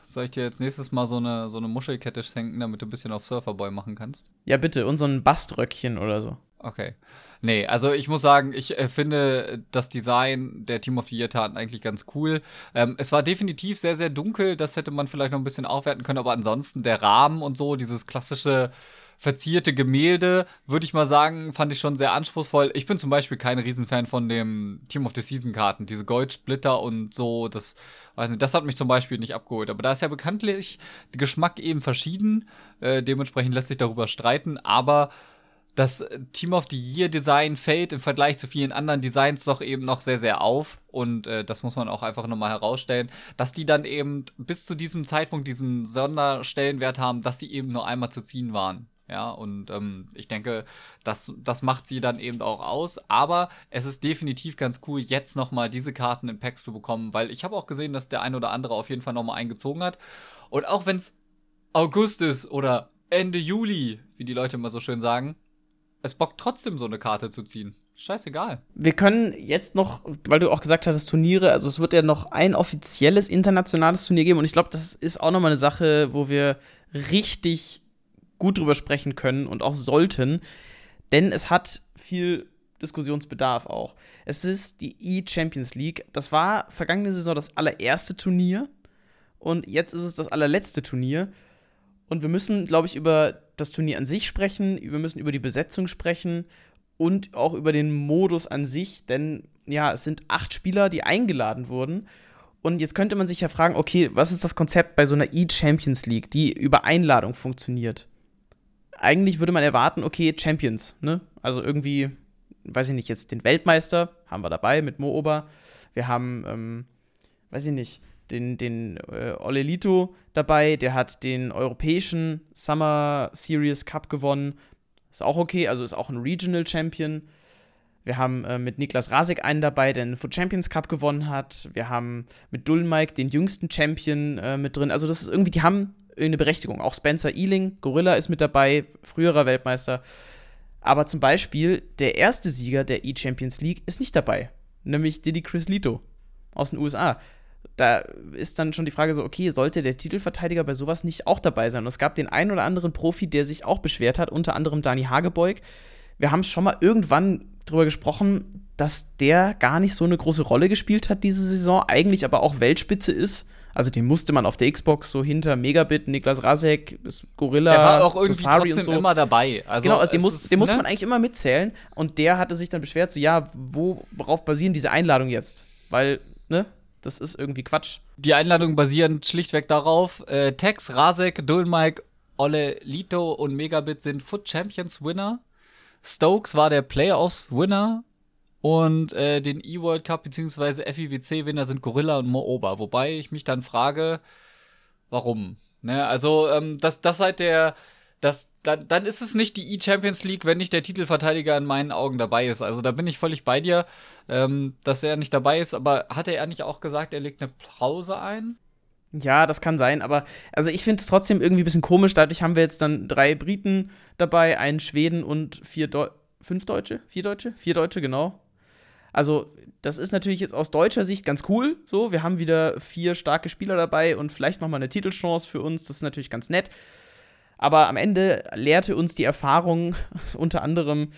Soll ich dir jetzt nächstes Mal so eine, so eine Muschelkette schenken, damit du ein bisschen auf Surferboy machen kannst? Ja, bitte. Und so ein Baströckchen oder so. Okay. Nee, also ich muss sagen, ich äh, finde das Design der Team of the Year Taten eigentlich ganz cool. Ähm, es war definitiv sehr, sehr dunkel. Das hätte man vielleicht noch ein bisschen aufwerten können. Aber ansonsten der Rahmen und so, dieses klassische verzierte Gemälde, würde ich mal sagen, fand ich schon sehr anspruchsvoll. Ich bin zum Beispiel kein Riesenfan von dem Team of the Season Karten, diese Goldsplitter und so. Das, weiß nicht, das hat mich zum Beispiel nicht abgeholt. Aber da ist ja bekanntlich der Geschmack eben verschieden. Äh, dementsprechend lässt sich darüber streiten. Aber das Team of the Year Design fällt im Vergleich zu vielen anderen Designs doch eben noch sehr, sehr auf. Und äh, das muss man auch einfach nochmal herausstellen, dass die dann eben bis zu diesem Zeitpunkt diesen Sonderstellenwert haben, dass sie eben nur einmal zu ziehen waren. Ja, und ähm, ich denke, das, das macht sie dann eben auch aus. Aber es ist definitiv ganz cool, jetzt nochmal diese Karten in Packs zu bekommen, weil ich habe auch gesehen, dass der ein oder andere auf jeden Fall nochmal eingezogen hat. Und auch wenn es August ist oder Ende Juli, wie die Leute immer so schön sagen, es bockt trotzdem so eine Karte zu ziehen. Scheißegal. Wir können jetzt noch, weil du auch gesagt hattest, Turniere, also es wird ja noch ein offizielles internationales Turnier geben und ich glaube, das ist auch nochmal eine Sache, wo wir richtig gut drüber sprechen können und auch sollten, denn es hat viel Diskussionsbedarf auch. Es ist die E-Champions League. Das war vergangene Saison das allererste Turnier und jetzt ist es das allerletzte Turnier. Und wir müssen, glaube ich, über das Turnier an sich sprechen, wir müssen über die Besetzung sprechen und auch über den Modus an sich, denn ja, es sind acht Spieler, die eingeladen wurden. Und jetzt könnte man sich ja fragen, okay, was ist das Konzept bei so einer E-Champions League, die über Einladung funktioniert? Eigentlich würde man erwarten, okay, Champions, ne? Also irgendwie, weiß ich nicht, jetzt den Weltmeister haben wir dabei mit Mo Ober. Wir haben, ähm, weiß ich nicht, den, den äh, Olelito dabei, der hat den europäischen Summer Series Cup gewonnen. Ist auch okay, also ist auch ein Regional Champion. Wir haben äh, mit Niklas Rasek einen dabei, der den Foot Champions Cup gewonnen hat. Wir haben mit Dullenmike den jüngsten Champion äh, mit drin. Also das ist irgendwie, die haben eine Berechtigung. Auch Spencer Ealing, Gorilla ist mit dabei, früherer Weltmeister. Aber zum Beispiel der erste Sieger der E-Champions League ist nicht dabei, nämlich Diddy Chris Lito aus den USA. Da ist dann schon die Frage so, okay, sollte der Titelverteidiger bei sowas nicht auch dabei sein? Und es gab den einen oder anderen Profi, der sich auch beschwert hat, unter anderem Dani Hagebeug. Wir haben schon mal irgendwann drüber gesprochen, dass der gar nicht so eine große Rolle gespielt hat diese Saison, eigentlich aber auch Weltspitze ist. Also den musste man auf der Xbox so hinter Megabit, Niklas Rasek, Gorilla, der war auch irgendwie Dosari trotzdem so. immer dabei. Also genau, also den, muss, ist, den ne? musste man eigentlich immer mitzählen. Und der hatte sich dann beschwert, so ja, worauf basieren diese Einladungen jetzt? Weil, ne, das ist irgendwie Quatsch. Die Einladungen basieren schlichtweg darauf, äh, Tex, Rasek, Dulmike, Olle Lito und Megabit sind Foot Champions Winner. Stokes war der Playoffs Winner und äh, den E-World Cup bzw. FIWC-Winner sind Gorilla und Mooba. Wobei ich mich dann frage, warum? Ne, also, ähm, das, das seit der, das, dann, dann ist es nicht die E-Champions League, wenn nicht der Titelverteidiger in meinen Augen dabei ist. Also da bin ich völlig bei dir, ähm, dass er nicht dabei ist. Aber hatte er nicht auch gesagt, er legt eine Pause ein? Ja, das kann sein, aber also ich finde es trotzdem irgendwie ein bisschen komisch. Dadurch haben wir jetzt dann drei Briten dabei, einen Schweden und vier Deu fünf Deutsche, vier Deutsche, vier Deutsche genau. Also das ist natürlich jetzt aus deutscher Sicht ganz cool. So, wir haben wieder vier starke Spieler dabei und vielleicht noch mal eine Titelchance für uns. Das ist natürlich ganz nett. Aber am Ende lehrte uns die Erfahrung unter anderem,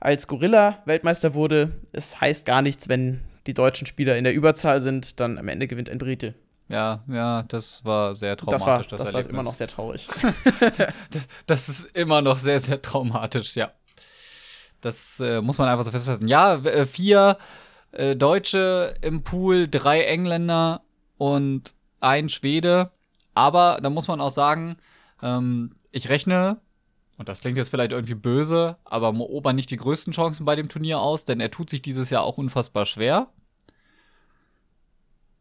als Gorilla Weltmeister wurde, es heißt gar nichts, wenn die deutschen Spieler in der Überzahl sind, dann am Ende gewinnt ein Brite. Ja, ja, das war sehr traumatisch. Das war, das, das war immer noch sehr traurig. das, das, ist immer noch sehr, sehr traumatisch, ja. Das äh, muss man einfach so festhalten. Ja, äh, vier äh, Deutsche im Pool, drei Engländer und ein Schwede. Aber da muss man auch sagen, ähm, ich rechne, und das klingt jetzt vielleicht irgendwie böse, aber Mooba nicht die größten Chancen bei dem Turnier aus, denn er tut sich dieses Jahr auch unfassbar schwer.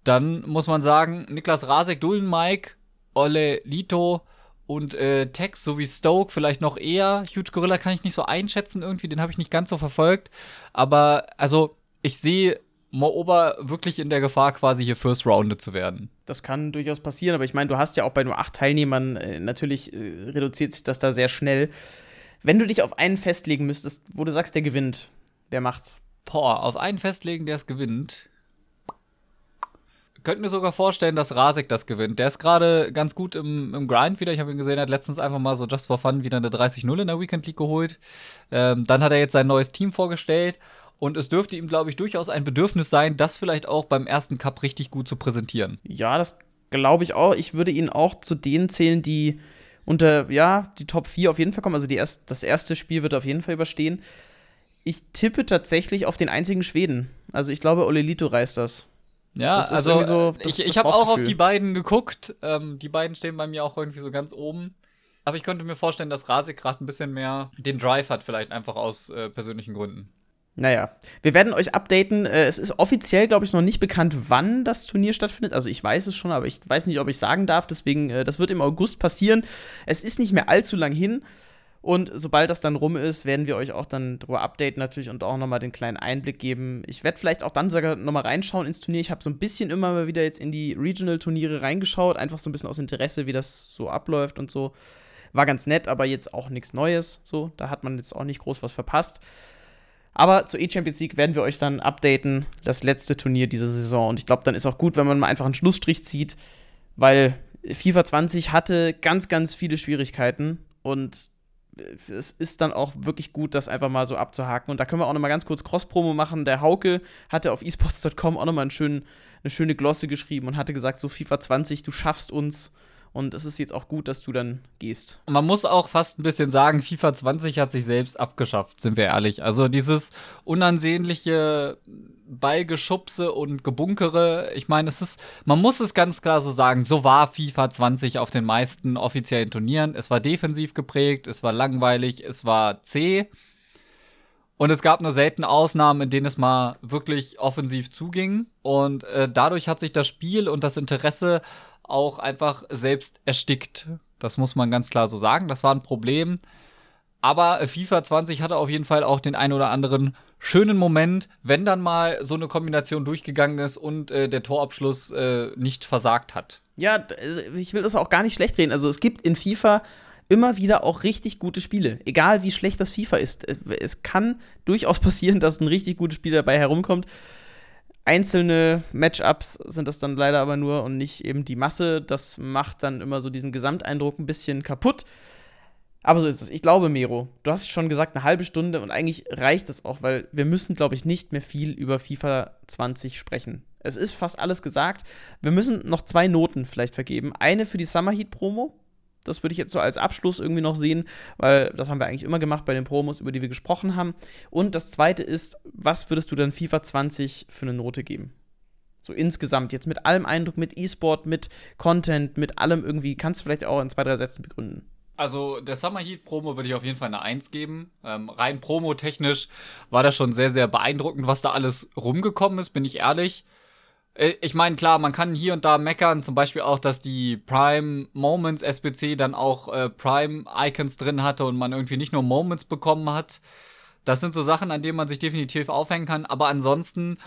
Dann muss man sagen, Niklas Rasek, Dullen Mike, Olle Lito und äh, Tex sowie Stoke vielleicht noch eher. Huge Gorilla kann ich nicht so einschätzen irgendwie, den habe ich nicht ganz so verfolgt. Aber also, ich sehe Mooba wirklich in der Gefahr, quasi hier First Rounded zu werden. Das kann durchaus passieren, aber ich meine, du hast ja auch bei nur acht Teilnehmern, äh, natürlich äh, reduziert sich das da sehr schnell. Wenn du dich auf einen festlegen müsstest, wo du sagst, der gewinnt, wer macht's? Boah, auf einen festlegen, der es gewinnt könnte mir sogar vorstellen, dass Rasek das gewinnt. Der ist gerade ganz gut im, im Grind wieder. Ich habe ihn gesehen, er hat letztens einfach mal so just for fun wieder eine 30-0 in der Weekend League geholt. Ähm, dann hat er jetzt sein neues Team vorgestellt. Und es dürfte ihm, glaube ich, durchaus ein Bedürfnis sein, das vielleicht auch beim ersten Cup richtig gut zu präsentieren. Ja, das glaube ich auch. Ich würde ihn auch zu denen zählen, die unter, ja, die Top 4 auf jeden Fall kommen. Also erst, das erste Spiel wird er auf jeden Fall überstehen. Ich tippe tatsächlich auf den einzigen Schweden. Also ich glaube, Olelito reißt das. Ja, also so, ich, ich habe auch auf die beiden geguckt. Ähm, die beiden stehen bei mir auch irgendwie so ganz oben. Aber ich könnte mir vorstellen, dass Rasik gerade ein bisschen mehr den Drive hat, vielleicht einfach aus äh, persönlichen Gründen. Naja, wir werden euch updaten. Äh, es ist offiziell, glaube ich, noch nicht bekannt, wann das Turnier stattfindet. Also ich weiß es schon, aber ich weiß nicht, ob ich sagen darf. Deswegen, äh, das wird im August passieren. Es ist nicht mehr allzu lang hin. Und sobald das dann rum ist, werden wir euch auch dann darüber updaten natürlich und auch nochmal den kleinen Einblick geben. Ich werde vielleicht auch dann sogar nochmal reinschauen ins Turnier. Ich habe so ein bisschen immer mal wieder jetzt in die Regional-Turniere reingeschaut, einfach so ein bisschen aus Interesse, wie das so abläuft und so. War ganz nett, aber jetzt auch nichts Neues. So, da hat man jetzt auch nicht groß was verpasst. Aber zur E-Champions League werden wir euch dann updaten, das letzte Turnier dieser Saison. Und ich glaube, dann ist auch gut, wenn man mal einfach einen Schlussstrich zieht, weil FIFA 20 hatte ganz, ganz viele Schwierigkeiten und es ist dann auch wirklich gut, das einfach mal so abzuhaken. Und da können wir auch noch mal ganz kurz Cross-Promo machen. Der Hauke hatte auf esports.com auch noch mal einen schönen, eine schöne Glosse geschrieben und hatte gesagt, so FIFA 20, du schaffst uns. Und es ist jetzt auch gut, dass du dann gehst. Man muss auch fast ein bisschen sagen, FIFA 20 hat sich selbst abgeschafft, sind wir ehrlich. Also dieses unansehnliche Ballgeschubse und Gebunkere. Ich meine, es ist, man muss es ganz klar so sagen, so war FIFA 20 auf den meisten offiziellen Turnieren. Es war defensiv geprägt, es war langweilig, es war zäh. Und es gab nur selten Ausnahmen, in denen es mal wirklich offensiv zuging. Und äh, dadurch hat sich das Spiel und das Interesse auch einfach selbst erstickt. Das muss man ganz klar so sagen. Das war ein Problem. Aber äh, FIFA 20 hatte auf jeden Fall auch den ein oder anderen schönen Moment, wenn dann mal so eine Kombination durchgegangen ist und äh, der Torabschluss äh, nicht versagt hat. Ja, also ich will das auch gar nicht schlecht reden. Also es gibt in FIFA immer wieder auch richtig gute Spiele. Egal wie schlecht das FIFA ist. Es kann durchaus passieren, dass ein richtig gutes Spiel dabei herumkommt. Einzelne Matchups sind das dann leider aber nur und nicht eben die Masse. Das macht dann immer so diesen Gesamteindruck ein bisschen kaputt. Aber so ist es. Ich glaube, Mero, du hast schon gesagt, eine halbe Stunde und eigentlich reicht es auch, weil wir müssen, glaube ich, nicht mehr viel über FIFA 20 sprechen. Es ist fast alles gesagt. Wir müssen noch zwei Noten vielleicht vergeben. Eine für die Summer Heat Promo. Das würde ich jetzt so als Abschluss irgendwie noch sehen, weil das haben wir eigentlich immer gemacht bei den Promos, über die wir gesprochen haben. Und das zweite ist, was würdest du dann FIFA 20 für eine Note geben? So insgesamt, jetzt mit allem Eindruck, mit E-Sport, mit Content, mit allem irgendwie, kannst du vielleicht auch in zwei, drei Sätzen begründen. Also der Summer Heat Promo würde ich auf jeden Fall eine 1 geben. Ähm, rein promotechnisch war das schon sehr, sehr beeindruckend, was da alles rumgekommen ist, bin ich ehrlich. Äh, ich meine, klar, man kann hier und da meckern, zum Beispiel auch, dass die Prime Moments SBC dann auch äh, Prime Icons drin hatte und man irgendwie nicht nur Moments bekommen hat. Das sind so Sachen, an denen man sich definitiv aufhängen kann. Aber ansonsten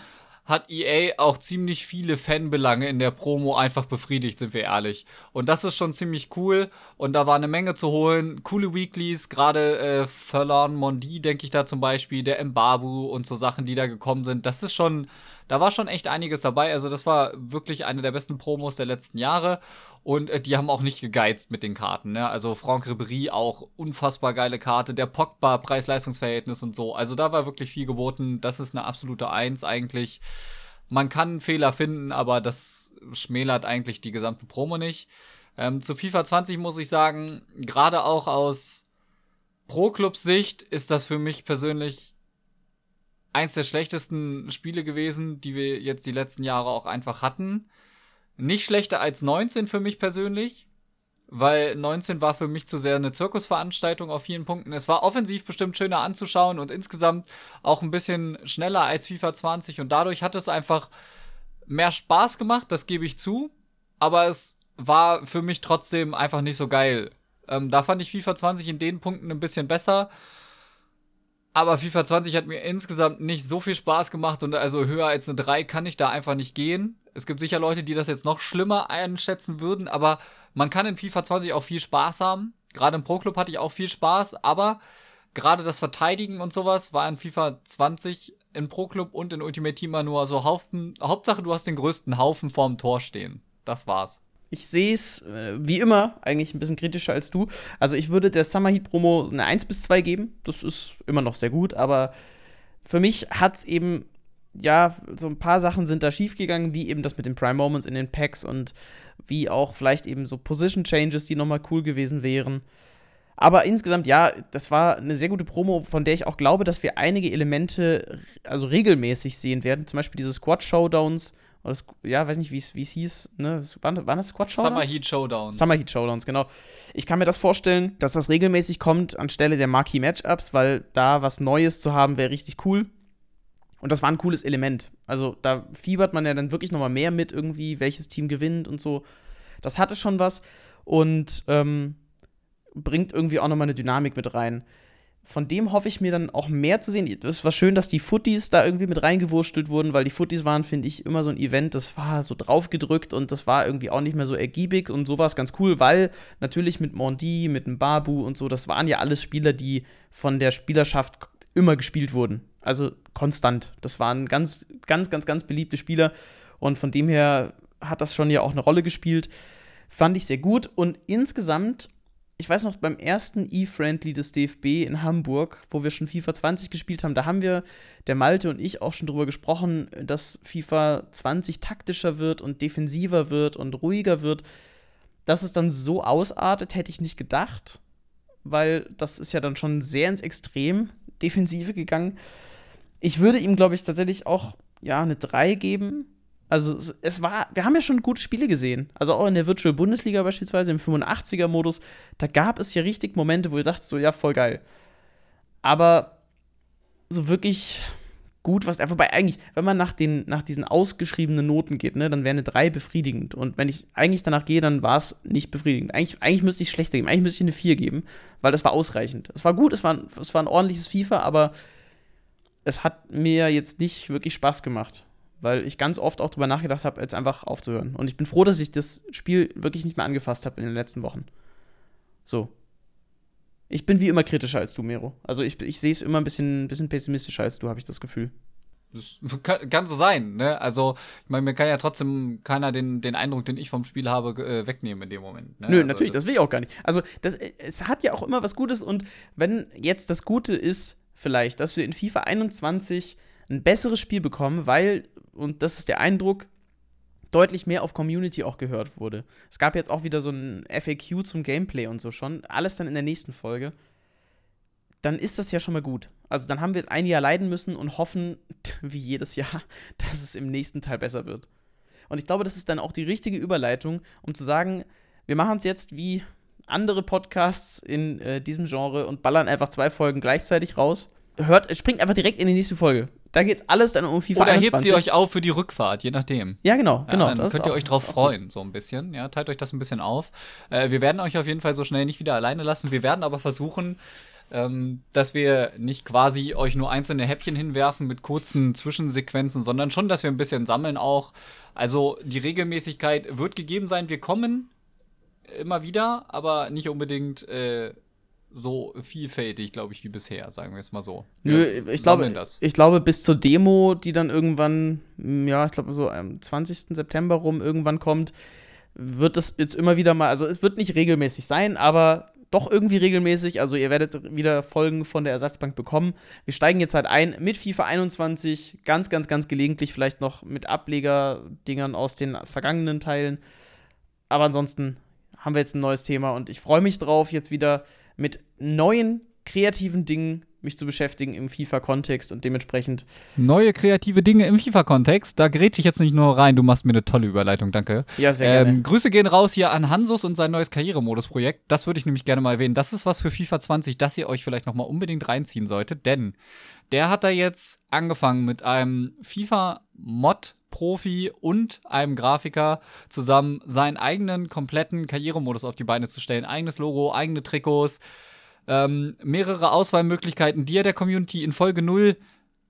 hat EA auch ziemlich viele Fanbelange in der Promo einfach befriedigt, sind wir ehrlich. Und das ist schon ziemlich cool. Und da war eine Menge zu holen. Coole Weeklies, gerade äh, Verlorn Mondi, denke ich da zum Beispiel, der Mbabu und so Sachen, die da gekommen sind. Das ist schon, da war schon echt einiges dabei. Also das war wirklich eine der besten Promos der letzten Jahre. Und äh, die haben auch nicht gegeizt mit den Karten. Ne? Also Franck Ribéry auch unfassbar geile Karte. Der Pogba Preis-Leistungs-Verhältnis und so. Also da war wirklich viel geboten. Das ist eine absolute Eins eigentlich. Man kann Fehler finden, aber das schmälert eigentlich die gesamte Promo nicht. Ähm, zu FIFA 20 muss ich sagen, gerade auch aus Pro-Club-Sicht ist das für mich persönlich eins der schlechtesten Spiele gewesen, die wir jetzt die letzten Jahre auch einfach hatten. Nicht schlechter als 19 für mich persönlich, weil 19 war für mich zu sehr eine Zirkusveranstaltung auf vielen Punkten. Es war offensiv bestimmt schöner anzuschauen und insgesamt auch ein bisschen schneller als FIFA 20 und dadurch hat es einfach mehr Spaß gemacht, das gebe ich zu, aber es war für mich trotzdem einfach nicht so geil. Ähm, da fand ich FIFA 20 in den Punkten ein bisschen besser. Aber FIFA 20 hat mir insgesamt nicht so viel Spaß gemacht und also höher als eine 3 kann ich da einfach nicht gehen. Es gibt sicher Leute, die das jetzt noch schlimmer einschätzen würden, aber man kann in FIFA 20 auch viel Spaß haben. Gerade im Pro Club hatte ich auch viel Spaß, aber gerade das Verteidigen und sowas war in FIFA 20 in Pro Club und in Ultimate Team nur so Haufen. Hauptsache, du hast den größten Haufen vorm Tor stehen. Das war's. Ich sehe es äh, wie immer eigentlich ein bisschen kritischer als du. Also ich würde der Summer Heat Promo eine 1 bis 2 geben. Das ist immer noch sehr gut, aber für mich hat es eben, ja, so ein paar Sachen sind da schiefgegangen, wie eben das mit den Prime Moments in den Packs und wie auch vielleicht eben so Position Changes, die nochmal cool gewesen wären. Aber insgesamt, ja, das war eine sehr gute Promo, von der ich auch glaube, dass wir einige Elemente also regelmäßig sehen werden. Zum Beispiel diese Squad-Showdowns oder ja, weiß nicht, wie es hieß, ne? Waren, waren das Squad Showdowns? Summer Heat Showdowns. Summer Heat Showdowns, genau. Ich kann mir das vorstellen, dass das regelmäßig kommt anstelle der Marquee Matchups, weil da was Neues zu haben wäre richtig cool. Und das war ein cooles Element. Also da fiebert man ja dann wirklich noch mal mehr mit irgendwie, welches Team gewinnt und so. Das hatte schon was und ähm, bringt irgendwie auch noch mal eine Dynamik mit rein von dem hoffe ich mir dann auch mehr zu sehen. Es war schön, dass die Footies da irgendwie mit reingewurstelt wurden, weil die Footies waren, finde ich, immer so ein Event, das war so draufgedrückt und das war irgendwie auch nicht mehr so ergiebig und so war es ganz cool, weil natürlich mit Mondi, mit dem Babu und so, das waren ja alles Spieler, die von der Spielerschaft immer gespielt wurden. Also konstant. Das waren ganz, ganz, ganz, ganz beliebte Spieler und von dem her hat das schon ja auch eine Rolle gespielt. Fand ich sehr gut und insgesamt ich weiß noch, beim ersten E-Friendly des DFB in Hamburg, wo wir schon FIFA 20 gespielt haben, da haben wir, der Malte und ich, auch schon drüber gesprochen, dass FIFA 20 taktischer wird und defensiver wird und ruhiger wird. Dass es dann so ausartet, hätte ich nicht gedacht, weil das ist ja dann schon sehr ins Extrem Defensive gegangen. Ich würde ihm, glaube ich, tatsächlich auch ja, eine 3 geben, also es war, wir haben ja schon gute Spiele gesehen. Also auch in der Virtual Bundesliga beispielsweise im 85er-Modus, da gab es ja richtig Momente, wo ihr dachtest so, ja, voll geil. Aber so wirklich gut, was wobei eigentlich, wenn man nach, den, nach diesen ausgeschriebenen Noten geht, ne, dann wäre eine 3 befriedigend. Und wenn ich eigentlich danach gehe, dann war es nicht befriedigend. Eigentlich, eigentlich müsste ich schlechter geben, eigentlich müsste ich eine 4 geben, weil das war ausreichend. Es war gut, es war, es war ein ordentliches FIFA, aber es hat mir jetzt nicht wirklich Spaß gemacht. Weil ich ganz oft auch drüber nachgedacht habe, jetzt einfach aufzuhören. Und ich bin froh, dass ich das Spiel wirklich nicht mehr angefasst habe in den letzten Wochen. So. Ich bin wie immer kritischer als du, Mero. Also ich, ich sehe es immer ein bisschen, bisschen pessimistischer als du, habe ich das Gefühl. Das kann, kann, so sein, ne? Also, ich meine, mir kann ja trotzdem keiner den, den Eindruck, den ich vom Spiel habe, äh, wegnehmen in dem Moment. Ne? Nö, also natürlich, das, das will ich auch gar nicht. Also, das, es hat ja auch immer was Gutes und wenn jetzt das Gute ist, vielleicht, dass wir in FIFA 21 ein besseres Spiel bekommen, weil, und das ist der Eindruck, deutlich mehr auf Community auch gehört wurde. Es gab jetzt auch wieder so ein FAQ zum Gameplay und so schon. Alles dann in der nächsten Folge. Dann ist das ja schon mal gut. Also dann haben wir jetzt ein Jahr leiden müssen und hoffen, wie jedes Jahr, dass es im nächsten Teil besser wird. Und ich glaube, das ist dann auch die richtige Überleitung, um zu sagen, wir machen es jetzt wie andere Podcasts in äh, diesem Genre und ballern einfach zwei Folgen gleichzeitig raus. Hört, springt einfach direkt in die nächste Folge. Da geht's alles dann um FIFA Oder 21. hebt sie euch auf für die Rückfahrt, je nachdem. Ja, genau, genau. Ja, dann könnt ihr euch drauf freuen, so ein bisschen. Ja, teilt euch das ein bisschen auf. Äh, wir werden euch auf jeden Fall so schnell nicht wieder alleine lassen. Wir werden aber versuchen, ähm, dass wir nicht quasi euch nur einzelne Häppchen hinwerfen mit kurzen Zwischensequenzen, sondern schon, dass wir ein bisschen sammeln auch. Also die Regelmäßigkeit wird gegeben sein. Wir kommen immer wieder, aber nicht unbedingt äh, so vielfältig, glaube ich, wie bisher, sagen wir es mal so. Wir Nö, ich glaube, das. ich glaube, bis zur Demo, die dann irgendwann, hm, ja, ich glaube, so am 20. September rum irgendwann kommt, wird es jetzt immer wieder mal, also es wird nicht regelmäßig sein, aber doch irgendwie regelmäßig. Also ihr werdet wieder Folgen von der Ersatzbank bekommen. Wir steigen jetzt halt ein mit FIFA 21, ganz, ganz, ganz gelegentlich vielleicht noch mit Ableger-Dingern aus den vergangenen Teilen. Aber ansonsten haben wir jetzt ein neues Thema und ich freue mich drauf, jetzt wieder mit neuen kreativen Dingen mich zu beschäftigen im FIFA-Kontext und dementsprechend. Neue kreative Dinge im FIFA-Kontext. Da gerät ich jetzt nicht nur rein, du machst mir eine tolle Überleitung, danke. Ja, sehr ähm, gerne. Grüße gehen raus hier an Hansus und sein neues Karrieremodus-Projekt. Das würde ich nämlich gerne mal erwähnen. Das ist was für FIFA 20, das ihr euch vielleicht nochmal unbedingt reinziehen solltet, denn der hat da jetzt angefangen mit einem FIFA-Mod Profi und einem Grafiker zusammen seinen eigenen kompletten Karrieremodus auf die Beine zu stellen. Eigenes Logo, eigene Trikots, ähm, mehrere Auswahlmöglichkeiten, die er der Community in Folge 0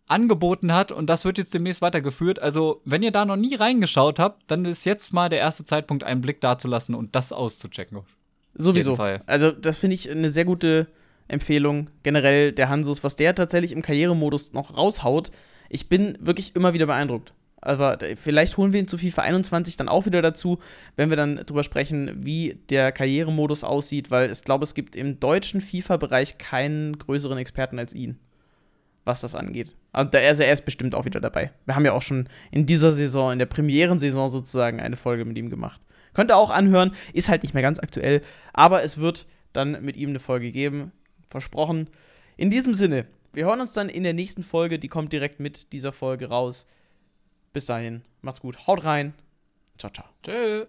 angeboten hat und das wird jetzt demnächst weitergeführt. Also, wenn ihr da noch nie reingeschaut habt, dann ist jetzt mal der erste Zeitpunkt, einen Blick dazulassen und das auszuchecken. Sowieso. Also, das finde ich eine sehr gute Empfehlung. Generell der Hansus, was der tatsächlich im Karrieremodus noch raushaut. Ich bin wirklich immer wieder beeindruckt. Aber vielleicht holen wir ihn zu FIFA 21 dann auch wieder dazu, wenn wir dann drüber sprechen, wie der Karrieremodus aussieht, weil ich glaube, es gibt im deutschen FIFA-Bereich keinen größeren Experten als ihn, was das angeht. Also er ist bestimmt auch wieder dabei. Wir haben ja auch schon in dieser Saison, in der Premierensaison sozusagen, eine Folge mit ihm gemacht. Könnt ihr auch anhören, ist halt nicht mehr ganz aktuell, aber es wird dann mit ihm eine Folge geben. Versprochen. In diesem Sinne, wir hören uns dann in der nächsten Folge, die kommt direkt mit dieser Folge raus. Bis dahin, macht's gut, haut rein. Ciao, ciao. Tschö.